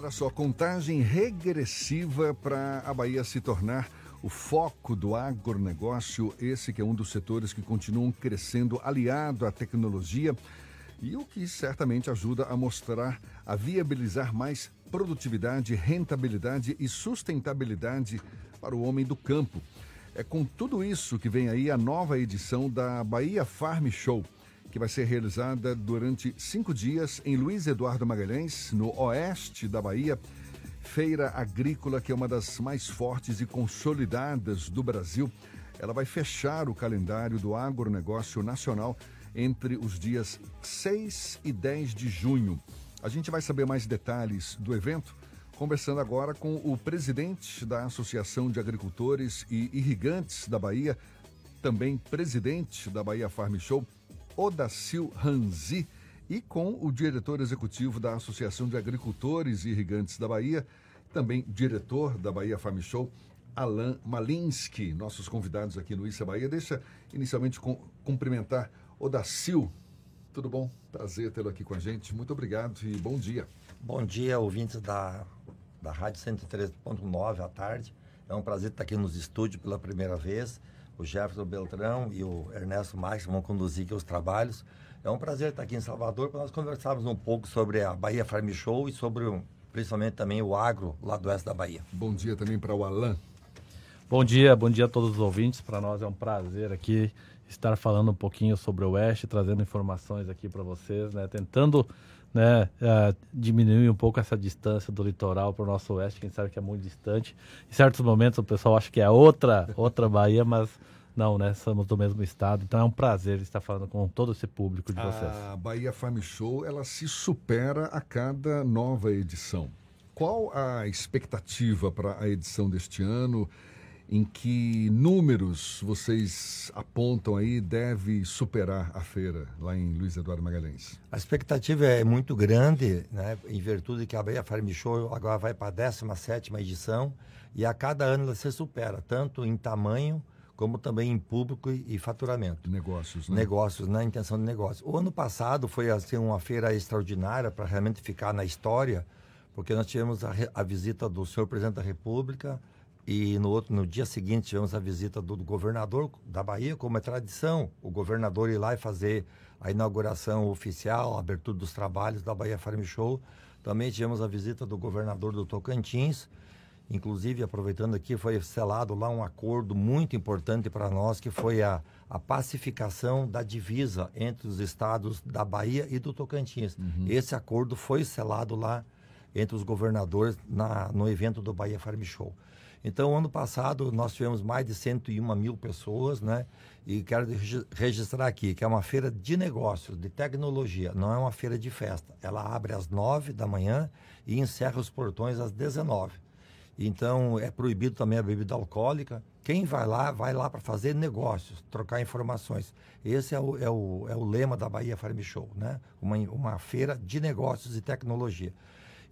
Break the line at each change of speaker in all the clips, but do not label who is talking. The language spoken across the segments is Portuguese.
Olha só, contagem regressiva para a Bahia se tornar o foco do agronegócio, esse que é um dos setores que continuam crescendo aliado à tecnologia e o que certamente ajuda a mostrar, a viabilizar mais produtividade, rentabilidade e sustentabilidade para o homem do campo. É com tudo isso que vem aí a nova edição da Bahia Farm Show, que vai ser realizada durante cinco dias em Luiz Eduardo Magalhães, no oeste da Bahia. Feira agrícola, que é uma das mais fortes e consolidadas do Brasil. Ela vai fechar o calendário do agronegócio nacional entre os dias 6 e 10 de junho. A gente vai saber mais detalhes do evento conversando agora com o presidente da Associação de Agricultores e Irrigantes da Bahia, também presidente da Bahia Farm Show, Odacil Ranzi, e com o diretor executivo da Associação de Agricultores e Irrigantes da Bahia, também diretor da Bahia Farm Show, Alan Malinsky, nossos convidados aqui no Issa Bahia. Deixa inicialmente cumprimentar Odacil. Tudo bom? Prazer tê-lo aqui com a gente. Muito obrigado e bom dia.
Bom dia, ouvintes da da Rádio 103.9 à tarde. É um prazer estar aqui nos estúdios pela primeira vez. O Jefferson Beltrão e o Ernesto Marques vão conduzir aqui os trabalhos. É um prazer estar aqui em Salvador para nós conversarmos um pouco sobre a Bahia Farm Show e sobre principalmente também o agro lá do oeste da Bahia.
Bom dia também para o Alan.
Bom dia, bom dia a todos os ouvintes. Para nós é um prazer aqui estar falando um pouquinho sobre o Oeste, trazendo informações aqui para vocês, né? Tentando né, uh, diminuir um pouco essa distância do litoral para o nosso oeste, quem sabe que é muito distante. Em certos momentos o pessoal acha que é outra, outra Bahia, mas não, né? Somos do mesmo estado, então é um prazer estar falando com todo esse público de vocês.
A Bahia Farm Show, ela se supera a cada nova edição. Qual a expectativa para a edição deste ano? Em que números vocês apontam aí deve superar a feira lá em Luiz Eduardo Magalhães?
A expectativa é muito grande, né, em virtude que a Bahia Farm Show agora vai para a 17 edição e a cada ano ela se supera, tanto em tamanho como também em público e, faturamento.
Negócios, né?
Negócios, na né, intenção de negócio. O ano passado foi assim, uma feira extraordinária para realmente ficar na história, porque nós tivemos a, a visita do senhor presidente da República, e no, outro, no dia seguinte tivemos a visita do, do, governador da Bahia, como é tradição, o governador ir lá e fazer a inauguração oficial, a abertura dos trabalhos da Bahia Farm Show. Também tivemos a visita do governador do Tocantins. Inclusive, aproveitando aqui, foi selado lá um acordo muito importante para nós, que foi a, a pacificação da divisa entre os estados da Bahia e do Tocantins. Uhum. Esse acordo foi selado lá entre os governadores na, no evento do Bahia Farm Show. Então, ano passado, nós tivemos mais de 101 mil pessoas, né? E quero registrar aqui que é uma feira de negócios, de tecnologia, não é uma feira de festa. Ela abre às 9 da manhã e encerra os portões às 19. Então, é proibido também a bebida alcoólica. Quem vai lá, vai lá para fazer negócios, trocar informações. Esse é o, é, o, é o lema da Bahia Farm Show, né? Uma, uma feira de negócios e tecnologia.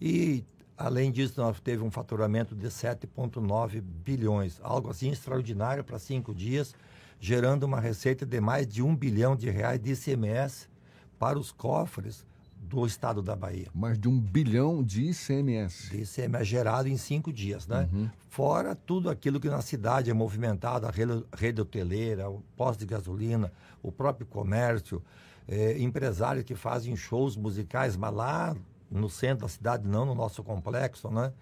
E Além disso, nós teve um faturamento de 7,9 bilhões, algo assim extraordinário para cinco dias, gerando uma receita de mais de um bilhão de reais de ICMS para os cofres do estado da Bahia.
Mais de um bilhão de ICMS.
De ICMS gerado em cinco dias, né? Uhum. Fora tudo aquilo que na cidade é movimentado, a rede, rede hoteleira, o posto de gasolina, o próprio comércio, eh, empresários que fazem shows musicais, mas lá no centro da cidade, não no nosso complexo, né?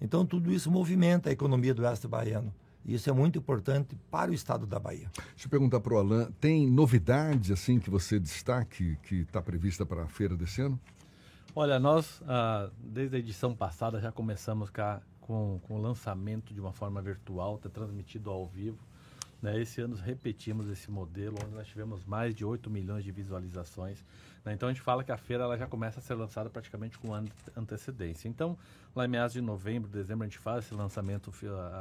Então, tudo isso movimenta a economia do oeste baiano. E isso é muito importante para o estado da Bahia.
Deixa eu perguntar para o Alain, tem novidade assim que você destaque que está prevista para a feira desse ano?
Olha, nós, ah, desde a edição passada, já começamos com, com o lançamento de uma forma virtual, está transmitido ao vivo. Né? Esse ano repetimos esse modelo, onde nós tivemos mais de 8 milhões de visualizações. Né? Então a gente fala que a feira ela já começa a ser lançada praticamente com antecedência. Então, lá em meados de novembro, dezembro, a gente faz esse lançamento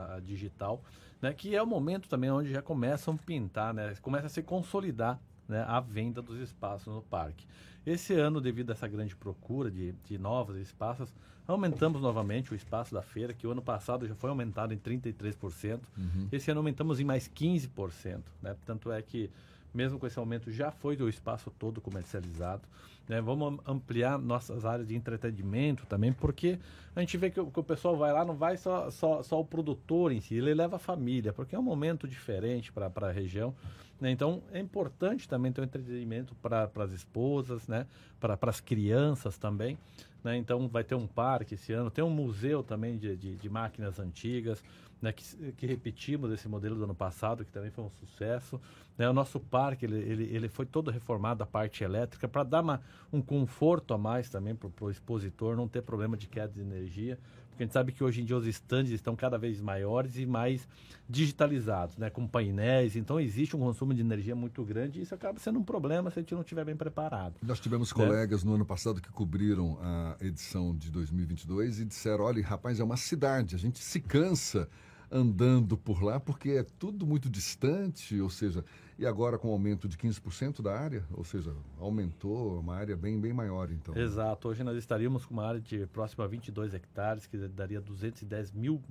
a, digital, né? que é o momento também onde já começam a pintar, né? começa a se consolidar né, a venda dos espaços no parque. Esse ano, devido a essa grande procura de, de novos espaços, aumentamos novamente o espaço da feira, que o ano passado já foi aumentado em 33%. Uhum. Esse ano aumentamos em mais 15%. Né? Tanto é que mesmo com esse aumento, já foi o espaço todo comercializado. Né? Vamos ampliar nossas áreas de entretenimento também, porque a gente vê que o, que o pessoal vai lá, não vai só, só, só o produtor em si, ele leva a família, porque é um momento diferente para a região. Né? Então, é importante também ter um entretenimento para as esposas, né? para as crianças também. Né? Então, vai ter um parque esse ano, tem um museu também de, de, de máquinas antigas né, que, que, repetimos esse modelo do ano passado, que também foi um sucesso. Né, o nosso parque ele, ele, ele foi todo reformado, a parte elétrica, para dar uma, um conforto a mais também para o expositor, não ter problema de queda de energia. A gente sabe que hoje em dia os estandes estão cada vez maiores e mais digitalizados, né, com painéis. Então existe um consumo de energia muito grande e isso acaba sendo um problema se a gente não estiver bem preparado.
Nós tivemos né? colegas no ano passado que cobriram a edição de 2022 e disseram: olha, rapaz, é uma cidade, a gente se cansa andando por lá, porque é tudo muito distante, ou seja, e agora com o aumento de 15% da área, ou seja, aumentou uma área bem, bem maior, então.
Exato, hoje nós estaríamos com uma área de próxima a 22 hectares, que daria 210 mil,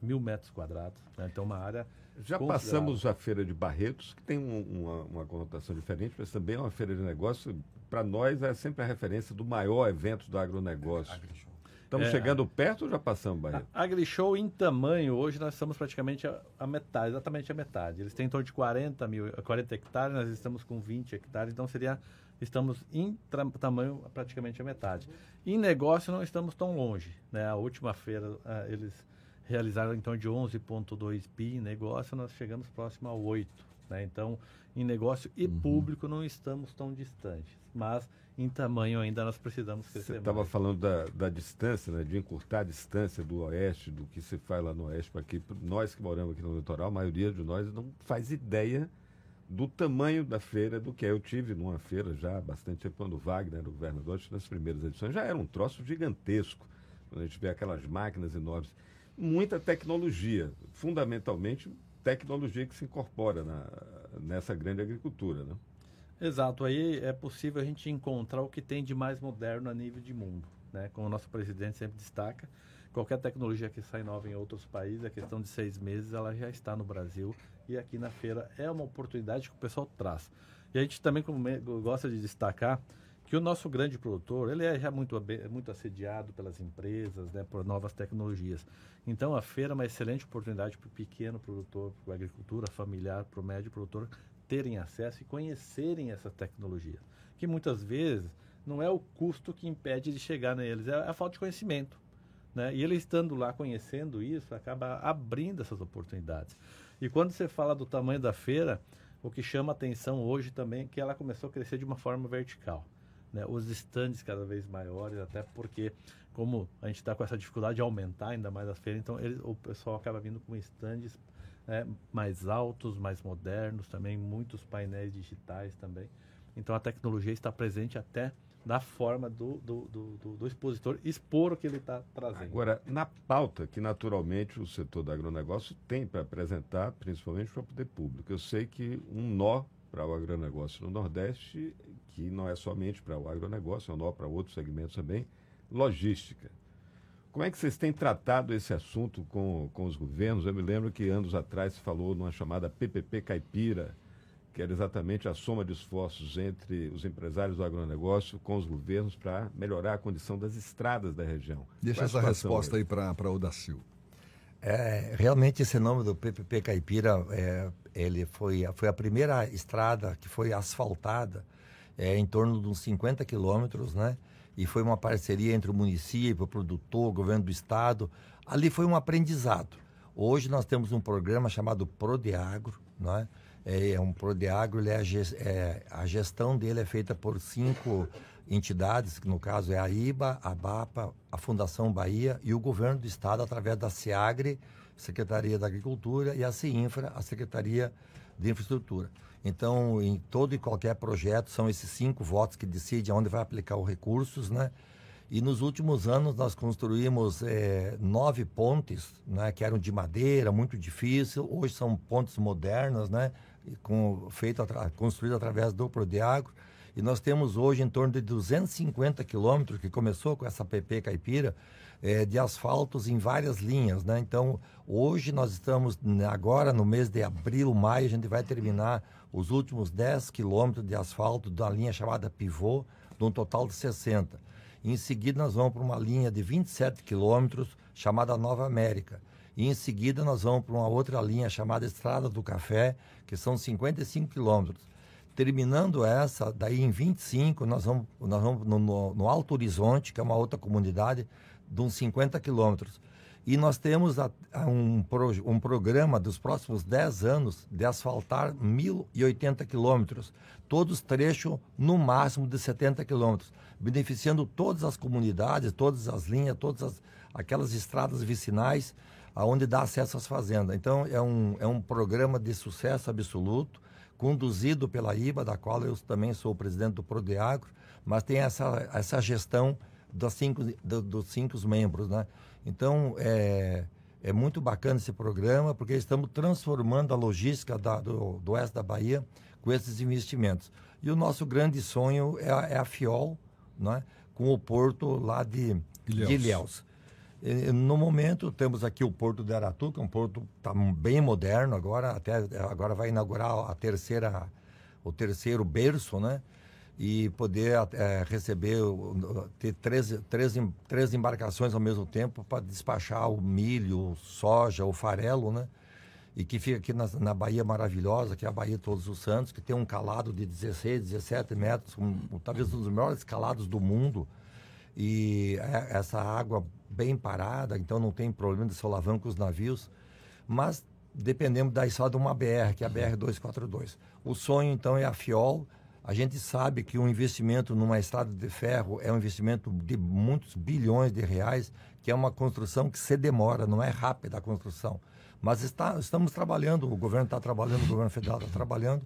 mil metros quadrados, né? então uma área...
Já passamos a Feira de Barretos, que tem um, uma, uma conotação diferente, mas também é uma feira de negócio, para nós é sempre a referência do maior evento do agronegócio. Agrishow. Estamos é, chegando perto ou já passamos, Barreto?
A AgriShow em tamanho, hoje nós estamos praticamente a, a, metade, exatamente a metade. Eles têm em torno de 40, mil, 40 hectares, nós estamos com 20 hectares, então seria, estamos em tamanho praticamente a metade. Em negócio não estamos tão longe, né? A última feira uh, eles realizaram em torno de 11,2 bi em negócio, nós chegamos próximo a 8, né? Então, em negócio e uhum. público não estamos tão distantes, mas em tamanho ainda nós precisamos crescer
Você estava falando da, da distância, né, de encurtar a distância do oeste, do que se faz lá no oeste para aqui. Nós que moramos aqui no litoral, a maioria de nós não faz ideia do tamanho da feira, do que é. Eu tive numa feira já bastante tempo, quando o Wagner era o governador, nas primeiras edições, já era um troço gigantesco. Quando a gente vê aquelas máquinas enormes. Muita tecnologia, fundamentalmente tecnologia que se incorpora na, nessa grande agricultura, né?
Exato, aí é possível a gente encontrar o que tem de mais moderno a nível de mundo. Né? Como o nosso presidente sempre destaca, qualquer tecnologia que sai nova em outros países, a questão de seis meses, ela já está no Brasil e aqui na feira é uma oportunidade que o pessoal traz. E a gente também gosta de destacar que o nosso grande produtor, ele é já muito, muito assediado pelas empresas, né, por novas tecnologias. Então, a feira é uma excelente oportunidade para o pequeno produtor, para a agricultura familiar, para o médio produtor, terem acesso e conhecerem essa tecnologia. Que muitas vezes não é o custo que impede de chegar neles, é a falta de conhecimento. Né? E ele estando lá conhecendo isso, acaba abrindo essas oportunidades. E quando você fala do tamanho da feira, o que chama atenção hoje também é que ela começou a crescer de uma forma vertical. Né? Os estandes cada vez maiores, até porque, como a gente está com essa dificuldade de aumentar ainda mais as feiras, então ele, o pessoal acaba vindo com estandes né, mais altos, mais modernos também, muitos painéis digitais também. Então a tecnologia está presente até da forma do, do, do, do expositor expor o que ele está trazendo.
Agora, na pauta que naturalmente o setor do agronegócio tem para apresentar, principalmente para o poder público, eu sei que um nó para o agronegócio no Nordeste, que não é somente para o agronegócio, é um nó para outros segmentos também, logística. Como é que vocês têm tratado esse assunto com, com os governos? Eu me lembro que anos atrás se falou numa chamada PPP Caipira, que era exatamente a soma de esforços entre os empresários do agronegócio com os governos para melhorar a condição das estradas da região.
Deixa é essa resposta aí para o Dacil.
É, realmente esse nome do PPP Caipira, é, ele foi, foi a primeira estrada que foi asfaltada é, em torno de uns 50 quilômetros, né? e foi uma parceria entre o município, o produtor, o governo do estado. Ali foi um aprendizado. Hoje nós temos um programa chamado Prodeagro, não é? É, um Prodeagro, ele é, é, a gestão dele é feita por cinco entidades, que no caso é a IBA, a BAPA, a Fundação Bahia e o governo do estado através da SEAGRE, Secretaria da Agricultura, e a CINFRA, a Secretaria de Infraestrutura. Então, em todo e qualquer projeto, são esses cinco votos que decidem onde vai aplicar os recursos, né? E nos últimos anos nós construímos é, nove pontes, né, que eram de madeira, muito difícil. Hoje são pontes modernas, né, com, feito atra, construído através do Prodiagro. E nós temos hoje em torno de 250 quilômetros, que começou com essa PP Caipira, é, de asfaltos em várias linhas, né? Então, hoje nós estamos, né, agora no mês de abril, maio, a gente vai terminar os últimos 10 quilômetros de asfalto da linha chamada Pivô, de um total de 60. Em seguida, nós vamos para uma linha de 27 quilômetros, chamada Nova América. E em seguida, nós vamos para uma outra linha chamada Estrada do Café, que são 55 quilômetros. Terminando essa, daí em 25, nós vamos, nós vamos no, no, no Alto Horizonte, que é uma outra comunidade, de uns 50 quilômetros. E nós temos a, a um, pro, um programa dos próximos 10 anos de asfaltar 1.080 quilômetros, todos trechos no máximo de 70 quilômetros, beneficiando todas as comunidades, todas as linhas, todas as, aquelas estradas vicinais aonde dá acesso às fazendas. Então, é um, é um programa de sucesso absoluto, conduzido pela IBA, da qual eu também sou o presidente do Prodeagro, mas tem essa, essa gestão dos cinco, do, dos cinco membros, né? Então, é, é muito bacana esse programa, porque estamos transformando a logística da, do, do oeste da Bahia com esses investimentos. E o nosso grande sonho é a, é a FIOL, né? com o porto lá de Ilhéus. De Ilhéus. No momento, temos aqui o Porto de Aratu, que é um porto tá bem moderno agora, até agora vai inaugurar a terceira, o terceiro berço, né? e poder é, receber, ter três, três, três embarcações ao mesmo tempo para despachar o milho, soja, o farelo, né? E que fica aqui na, na Bahia maravilhosa, que é a Bahia Todos os Santos, que tem um calado de 16, 17 metros, um, talvez um dos maiores calados do mundo. E é, essa água bem parada, então não tem problema de solavanco os navios. Mas dependemos da estrada de uma BR, que é a BR-242. O sonho, então, é a FIOL, a gente sabe que um investimento numa estrada de ferro é um investimento de muitos bilhões de reais, que é uma construção que se demora, não é rápida a construção. Mas está, estamos trabalhando, o governo está trabalhando, o governo federal está trabalhando,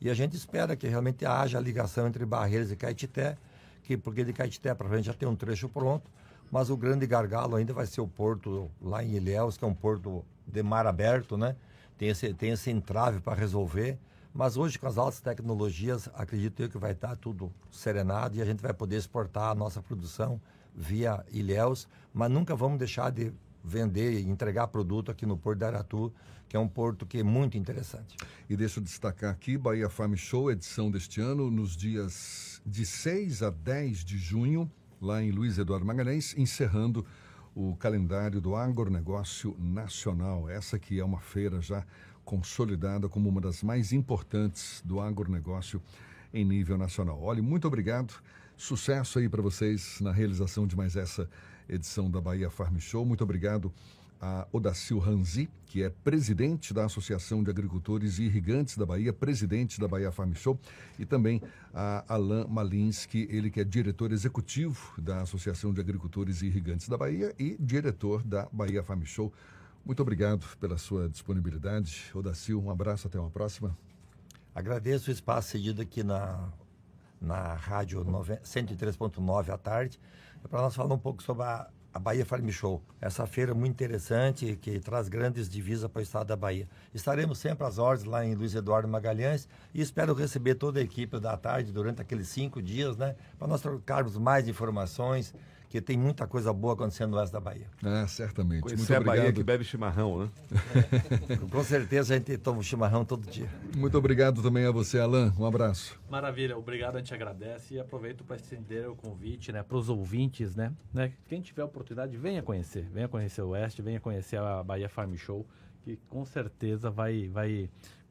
e a gente espera que realmente haja ligação entre Barreiras e Caetité, que, porque de Caetité para frente já tem um trecho pronto, mas o grande gargalo ainda vai ser o porto lá em Ilhéus, que é um porto de mar aberto, né? Tem esse, tem esse entrave para resolver mas hoje, com as altas tecnologias, acredito eu que vai estar tudo serenado e a gente vai poder exportar a nossa produção via Ilhéus, mas nunca vamos deixar de vender e entregar produto aqui no Porto de Aratu, que é um porto que é muito interessante.
E deixa eu destacar aqui, Bahia Farm Show, edição deste ano, nos dias de 6 a 10 de junho, lá em Luiz Eduardo Magalhães, encerrando o calendário do agronegócio nacional. Essa que é uma feira já consolidada como uma das mais importantes do agronegócio em nível nacional. Olha, muito obrigado. Sucesso aí para vocês na realização de mais essa edição da Bahia Farm Show. Muito obrigado a Odacil Ranzi, que é presidente da Associação de Agricultores e Irrigantes da Bahia, presidente da Bahia Farm Show, e também a Alain Malinsky, ele que é diretor executivo da Associação de Agricultores e Irrigantes da Bahia e diretor da Bahia Farm Show. Muito obrigado pela sua disponibilidade. Odacil, um abraço, até uma próxima.
Agradeço o espaço cedido aqui na, na rádio 103.9 à tarde, para nós falar um pouco sobre a, a Bahia Farm Show. Essa feira muito interessante que traz grandes divisas para o estado da Bahia. Estaremos sempre às ordens lá em Luiz Eduardo Magalhães e espero receber toda a equipe da tarde durante aqueles cinco dias, né? Para nós trocarmos mais informações que tem muita coisa boa acontecendo no oeste da Bahia.
Ah, certamente.
Conhecer Muito obrigado. a Bahia que bebe chimarrão, né?
É. Com certeza a gente toma chimarrão todo dia.
Muito obrigado também a você, Alan. Um abraço.
Maravilha, obrigado, a gente agradece e aproveito para estender o convite né, para os ouvintes, né, né? Quem tiver oportunidade, venha conhecer. Venha conhecer o Oeste, venha conhecer a Bahia Farm Show, que com certeza vai, vai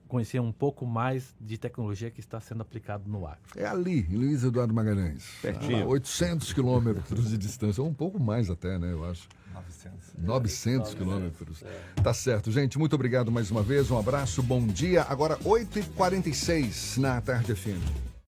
conhecer um pouco mais de tecnologia que está sendo aplicado no agro.
É ali, em Luiz Eduardo Magalhães.
Pertinho.
A 800 quilômetros de distância, ou um pouco mais até, né, eu acho.
900.
900 quilômetros. É. Tá certo, gente. Muito obrigado mais uma vez. Um abraço, bom dia. Agora, 8h46 na Tarde FM.